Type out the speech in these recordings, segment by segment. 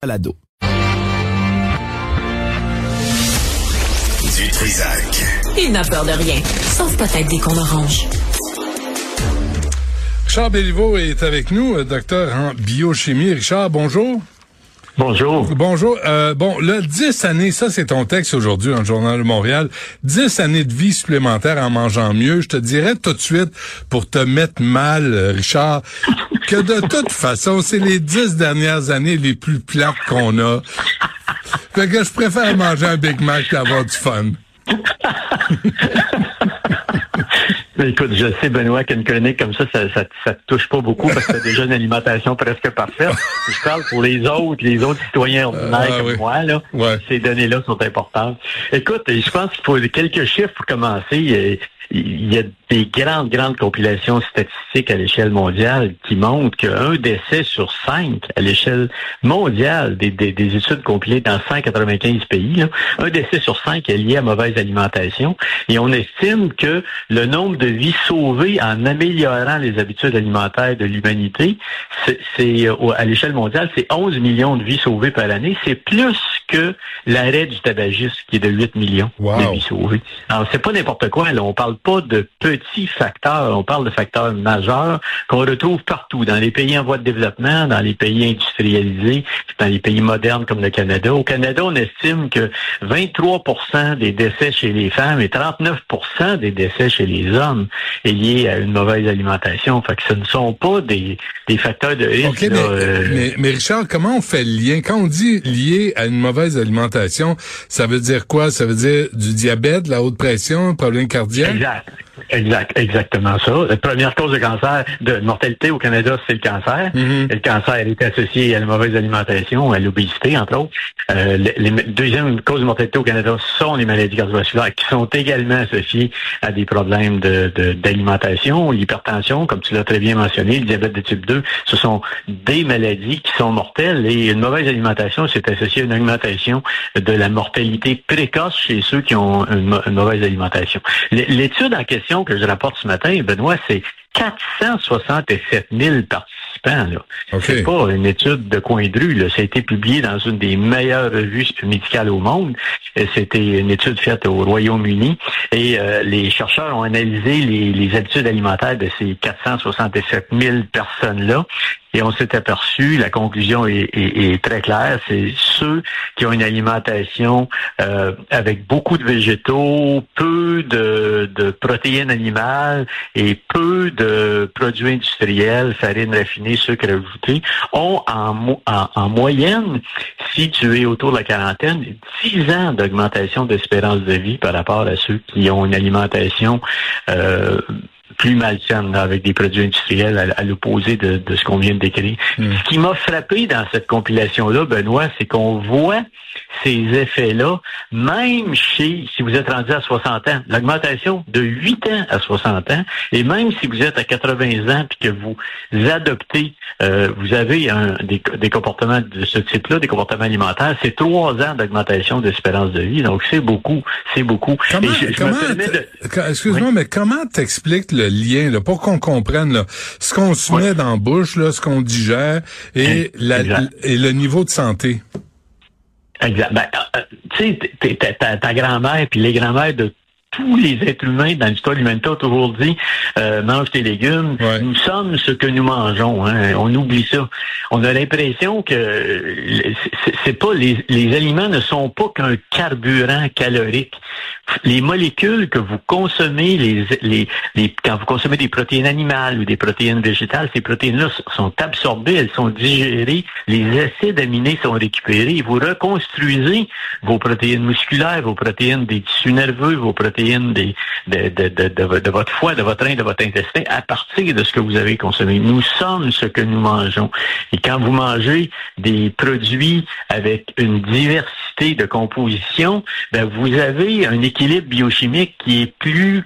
Balado. Du Trisac. Il n'a peur de rien, sauf peut-être des qu'on orange. Richard Béliveau est avec nous, euh, docteur en biochimie. Richard, bonjour. Bonjour. Bonjour. Euh, bon, là, 10 années, ça c'est ton texte aujourd'hui dans le Journal de Montréal. 10 années de vie supplémentaire en mangeant mieux. Je te dirais tout de suite, pour te mettre mal, euh, Richard, que de toute façon, c'est les 10 dernières années les plus plates qu'on a. Fait que je préfère manger un Big Mac qu'avoir du fun. Écoute, je sais, Benoît, qu'une chronique comme ça, ça, ça, ça te touche pas beaucoup parce que t'as déjà une alimentation presque parfaite. Je parle pour les autres, les autres citoyens ordinaires Ah, comme oui. moi, là. Ouais. Ces données-là sont importantes. Écoute, je pense qu'il faut quelques chiffres pour commencer. Il y a des grandes, grandes compilations statistiques à l'échelle mondiale qui montrent qu'un décès sur cinq à l'échelle mondiale des, des, des études compilées dans 195 pays, là, un décès sur cinq est lié à mauvaise alimentation. Et on estime que le nombre de vies sauvées en améliorant les habitudes alimentaires de l'humanité, c'est, euh, à l'échelle mondiale, c'est 11 millions de vies sauvées par année. C'est plus que l'arrêt du tabagisme qui est de 8 millions Wow. de vies sauvées. Alors, c'est pas n'importe quoi. Là. On parle pas de petits facteurs. On parle de facteurs majeurs qu'on retrouve partout, dans les pays en voie de développement, dans les pays industrialisés, dans les pays modernes comme le Canada. Au Canada, on estime que 23% des décès chez les femmes et 39% des décès chez les hommes est lié à une mauvaise alimentation. Fait que ce ne sont pas des, des facteurs de risque. Là, mais, euh, mais, mais Richard, comment on fait le lien? Quand on dit lié à une mauvaise alimentation, ça veut dire quoi? Ça veut dire du diabète, la haute pression, problème cardiaque? Exact. Exact, exactement ça. La première cause de cancer, de mortalité au Canada, c'est le cancer. Mhm. Et Le cancer est associé à la mauvaise alimentation, à l'obésité, entre autres. Euh, les, les deuxième cause de mortalité au Canada sont les maladies cardiovasculaires, qui sont également associées à des problèmes de- de- d'alimentation, l'hypertension, comme tu l'as très bien mentionné, le diabète de type 2. Ce sont des maladies qui sont mortelles et une mauvaise alimentation, c'est associé à une augmentation de la mortalité précoce chez ceux qui ont une, une mauvaise alimentation. L'étude en question que je rapporte ce matin, Benoît, c'est 467 000 participants. Là. OK. C'est pas une étude de coin de rue. Là. Ça a été publié dans une des meilleures revues médicales au monde. C'était une étude faite au Royaume-Uni. Et euh, les chercheurs ont analysé les, les habitudes alimentaires de ces 467 000 personnes-là. Et on s'est aperçu, la conclusion est, est- est très claire, c'est ceux qui ont une alimentation euh, avec beaucoup de végétaux, peu de, de protéines animales et peu de produits industriels, farine raffinée, sucre ajouté, ont en moyenne, si tu es autour de la quarantaine, 10 ans d'augmentation d'espérance de vie par rapport à ceux qui ont une alimentation euh, plus malsaine, là, avec des produits industriels à, à l'opposé de, de ce qu'on vient de décrire. Mm. Ce qui m'a frappé dans cette compilation-là, Benoît, c'est qu'on voit ces effets-là, même chez, si vous êtes rendu à 60 ans, l'augmentation de 8 ans à 60 ans, et même si vous êtes à 80 ans puis que vous adoptez, euh, vous avez un, des, des comportements de ce type-là, des comportements alimentaires, c'est trois ans d'augmentation d'espérance de vie. Donc, c'est beaucoup, c'est beaucoup. Comment, comment de- excuse-moi, mais comment t'expliques le lien, là, pour qu'on comprenne, là, ce qu'on se met dans la bouche, là, ce qu'on digère et, la, et le niveau de santé? Exact. Ben, euh, tu sais, ta, grand-mère puis les grand-mères de tous les êtres humains dans l'histoire de l'humanité ont toujours dit euh, mange tes légumes. Ouais. Nous sommes ce que nous mangeons. Hein. On oublie ça. On a l'impression que c'est- pas les, les aliments ne sont pas qu'un carburant calorique. Les molécules que vous consommez, les, les, les- quand vous consommez des protéines animales ou des protéines végétales, ces protéines-là sont absorbées, elles sont digérées, les acides aminés sont récupérés. Vous reconstruisez vos protéines musculaires, vos protéines des tissus nerveux, vos protéines des, de, votre foie, de votre rein, de votre intestin, à partir de ce que vous avez consommé. Nous sommes ce que nous mangeons. Et quand vous mangez des produits avec une diversité de composition, ben vous avez un équilibre biochimique qui est plus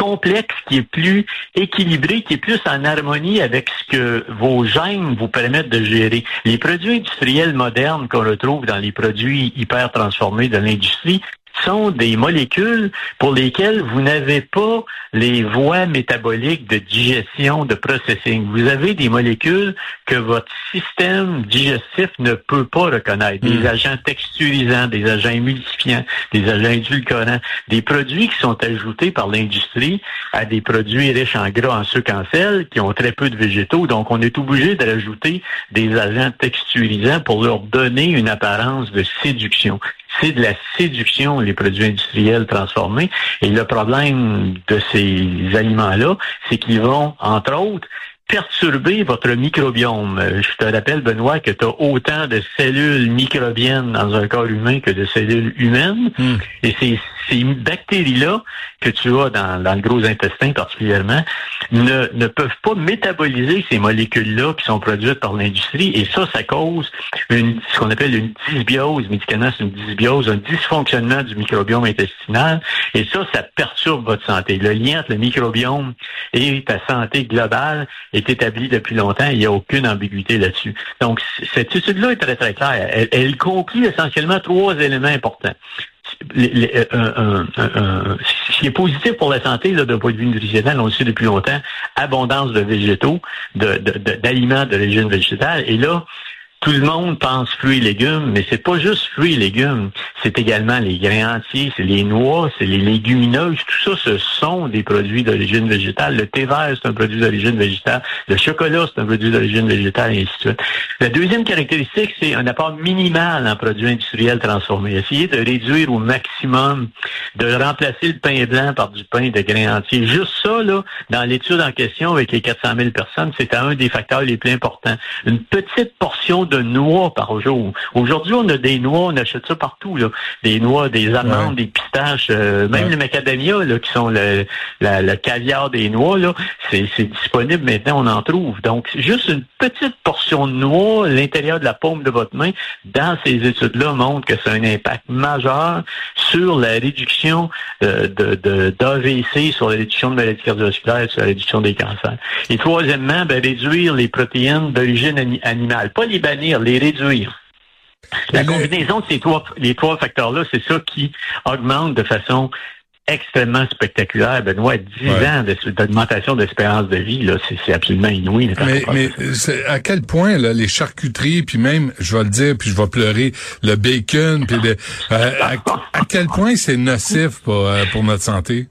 complexe, qui est plus équilibré, qui est plus en harmonie avec ce que vos gènes vous permettent de gérer. Les produits industriels modernes qu'on retrouve dans les produits hyper transformés de l'industrie, sont des molécules pour lesquelles vous n'avez pas les voies métaboliques de digestion, de processing. Vous avez des molécules que votre système digestif ne peut pas reconnaître. Des hmm. agents texturisants, des agents émulsifiants, des agents édulcorants, des produits qui sont ajoutés par l'industrie à des produits riches en gras, en sucre, en sel, qui ont très peu de végétaux. Donc, on est obligé de rajouter des agents texturisants pour leur donner une apparence de séduction c'est de la séduction, les produits industriels transformés. Et le problème de ces aliments-là, c'est qu'ils vont, entre autres, perturber votre microbiome. Je te rappelle, Benoît, que tu as autant de cellules microbiennes dans un corps humain que de cellules humaines. Hmm. Et ces bactéries-là que tu as dans, le gros intestin particulièrement ne, ne peuvent pas métaboliser ces molécules-là qui sont produites par l'industrie. Et ça, ça cause une, ce qu'on appelle une dysbiose. Médicalement, c'est une dysbiose, un dysfonctionnement du microbiome intestinal. Et ça, ça perturbe votre santé. Le lien entre le microbiome et ta santé globale est établi depuis longtemps. Il n'y a aucune ambiguïté là-dessus. Donc, cette étude-là est très, très claire. Elle, conclut essentiellement trois éléments importants. Euh, ce qui est positif pour la santé d'un point de vue nutritionnel, on le sait depuis longtemps, abondance de végétaux, d'aliments d'origine végétale. Et là, tout le monde pense fruits et légumes, mais c'est pas juste fruits et légumes. C'est également les grains entiers, c'est les noix, c'est les légumineuses. Tout ça, ce sont des produits d'origine végétale. Le thé vert, c'est un produit d'origine végétale. Le chocolat, c'est un produit d'origine végétale, et ainsi de suite. La deuxième caractéristique, c'est un apport minimal en produits industriels transformés. Essayer de réduire au maximum, de remplacer le pain blanc par du pain de grains entiers. Juste ça, là, dans l'étude en question avec les 400 000 personnes, c'est un des facteurs les plus importants. Une petite portion de noix par jour. Aujourd'hui, on a des noix, on achète ça partout, là. Des noix, des amandes, des pistaches, euh, même les macadamia, là, qui sont le, le caviar des noix, là, c'est disponible maintenant, on en trouve. Donc, juste une petite portion de noix à l'intérieur de la paume de votre main, dans ces études-là, montre que c'est un impact majeur sur la réduction euh, de d'AVC, sur la réduction de maladies cardiovasculaires, sur la réduction des cancers. Et troisièmement, ben, réduire les protéines d'origine animale. Pas les les réduire. La combinaison de ces trois, les trois facteurs-là, c'est ça qui augmente de façon extrêmement spectaculaire. Benoît, 10 ans d'augmentation d'espérance de vie, là, c'est absolument inouï. Mais, mais à quel point là, les charcuteries, puis même, je vais le dire, puis je vais pleurer, le bacon, puis euh, à, quel point c'est nocif pour, euh, pour notre santé?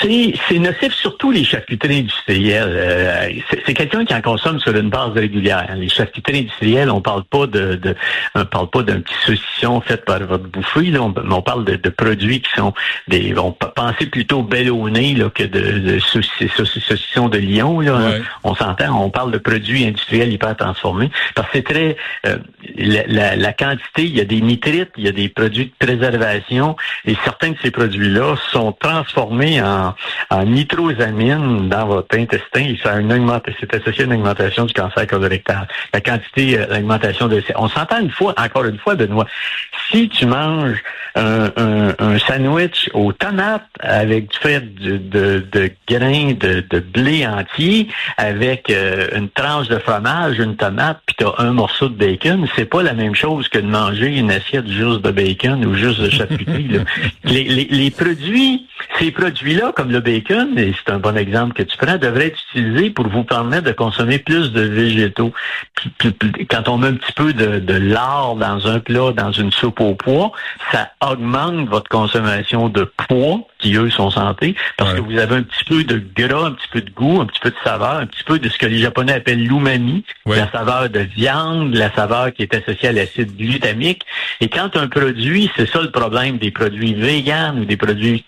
C'est nocif surtout les charcuteries industrielles. Euh, c'est quelqu'un qui en consomme sur une base régulière. Les charcuteries industrielles, on parle pas de, de on parle pas d'un petit saucisson fait par votre bouffée. Là. On, parle de, de, produits qui sont des. On peut penser plutôt bellonné là, que de, de saucissons de lion. Là. On s'entend. On parle de produits industriels hyper transformés parce que c'est très euh, la, la, quantité. Il y a des nitrites, il y a des produits de préservation et certains de ces produits-là sont transformés en, nitrosamine dans votre intestin et ça a une augmentation, c'est associé à une augmentation du cancer colorectal. La quantité euh, d'augmentation de... On s'entend une fois, encore une fois, Benoît, si tu manges un, sandwich aux tomates avec du fait de, de, grains de, blé entier, avec euh, une tranche de fromage, une tomate, puis tu as un morceau de bacon, c'est pas la même chose que de manger une assiette juste de bacon ou juste de charcuterie. les, les, les produits, ces produits là comme le bacon, et c'est un bon exemple que tu prends, devrait être utilisé pour vous permettre de consommer plus de végétaux. Quand on met un petit peu de, de lard dans un plat, dans une soupe au pois, ça augmente votre consommation de poids, qui eux sont santé, parce que vous avez un petit peu de gras, un petit peu de goût, un petit peu de saveur, un petit peu de ce que les Japonais appellent l'umami, la saveur de viande, la saveur qui est associée à l'acide glutamique. Et quand un produit, c'est ça le problème des produits véganes ou des produits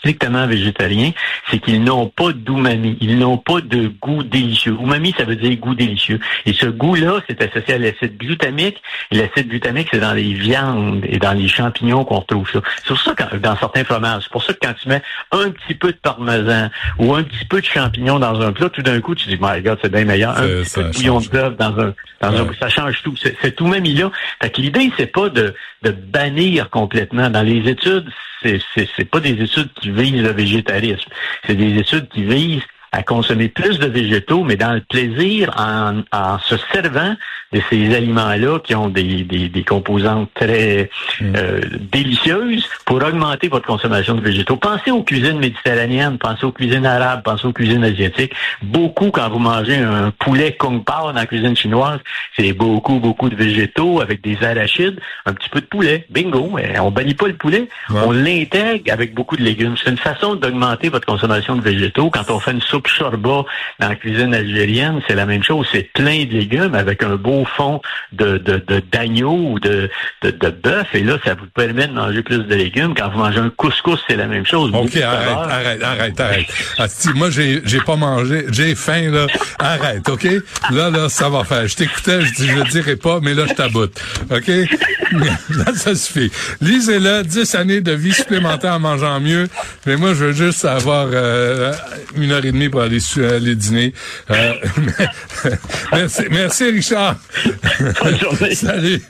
strictement végétariens, c'est qu'ils n'ont pas d'umami, ils n'ont pas de goût délicieux. Umami, ça veut dire goût délicieux. Et ce goût-là, c'est associé à l'acide glutamique. Et l'acide glutamique, c'est dans les viandes et dans les champignons qu'on retrouve ça. C'est pour ça que dans certains fromages, c'est pour ça que quand tu mets un petit peu de parmesan ou un petit peu de champignons dans un plat, tout d'un coup, tu dis, my God, c'est bien meilleur. Un petit peu de bouillon d'œuf dans un, dans un, ça change tout. C'est tout même là. Fait que l'idée, c'est pas de, de bannir complètement. Dans les études, c'est, c'est, pas des études qui le végétarisme. C'est des études qui visent à consommer plus de végétaux, mais dans le plaisir, en, en se servant de ces aliments-là qui ont des, des, des composantes très mm. euh, délicieuses pour augmenter votre consommation de végétaux. Pensez aux cuisines méditerranéennes, pensez aux cuisines arabes, pensez aux cuisines asiatiques. Beaucoup, quand vous mangez un poulet kung pao dans la cuisine chinoise, c'est beaucoup, beaucoup de végétaux avec des arachides, un petit peu de poulet. Bingo! On bannit pas le poulet, on l'intègre avec beaucoup de légumes. C'est une façon d'augmenter votre consommation de végétaux. Quand on fait une soupe shorba dans la cuisine algérienne, c'est la même chose. C'est plein de légumes avec un beau fond de, de, d'agneau ou de, de, de bœuf. Et là, ça vous permet de manger plus de légumes. Quand vous mangez un couscous, c'est la même chose. OK, arrête, arrête, arrête, arrête, ah, moi, j'ai, j'ai pas mangé. J'ai faim, là. Arrête, OK? Là, là, ça va faire. Je t'écoutais, je, je le dirai pas, mais là, je t'aboute. OK? Ça suffit. Lisez-le, 10 années de vie supplémentaire en mangeant mieux. Mais moi, je veux juste avoir euh, une heure et demie pour aller, aller dîner. Euh, merci, merci, Richard. Bonne journée. Salut.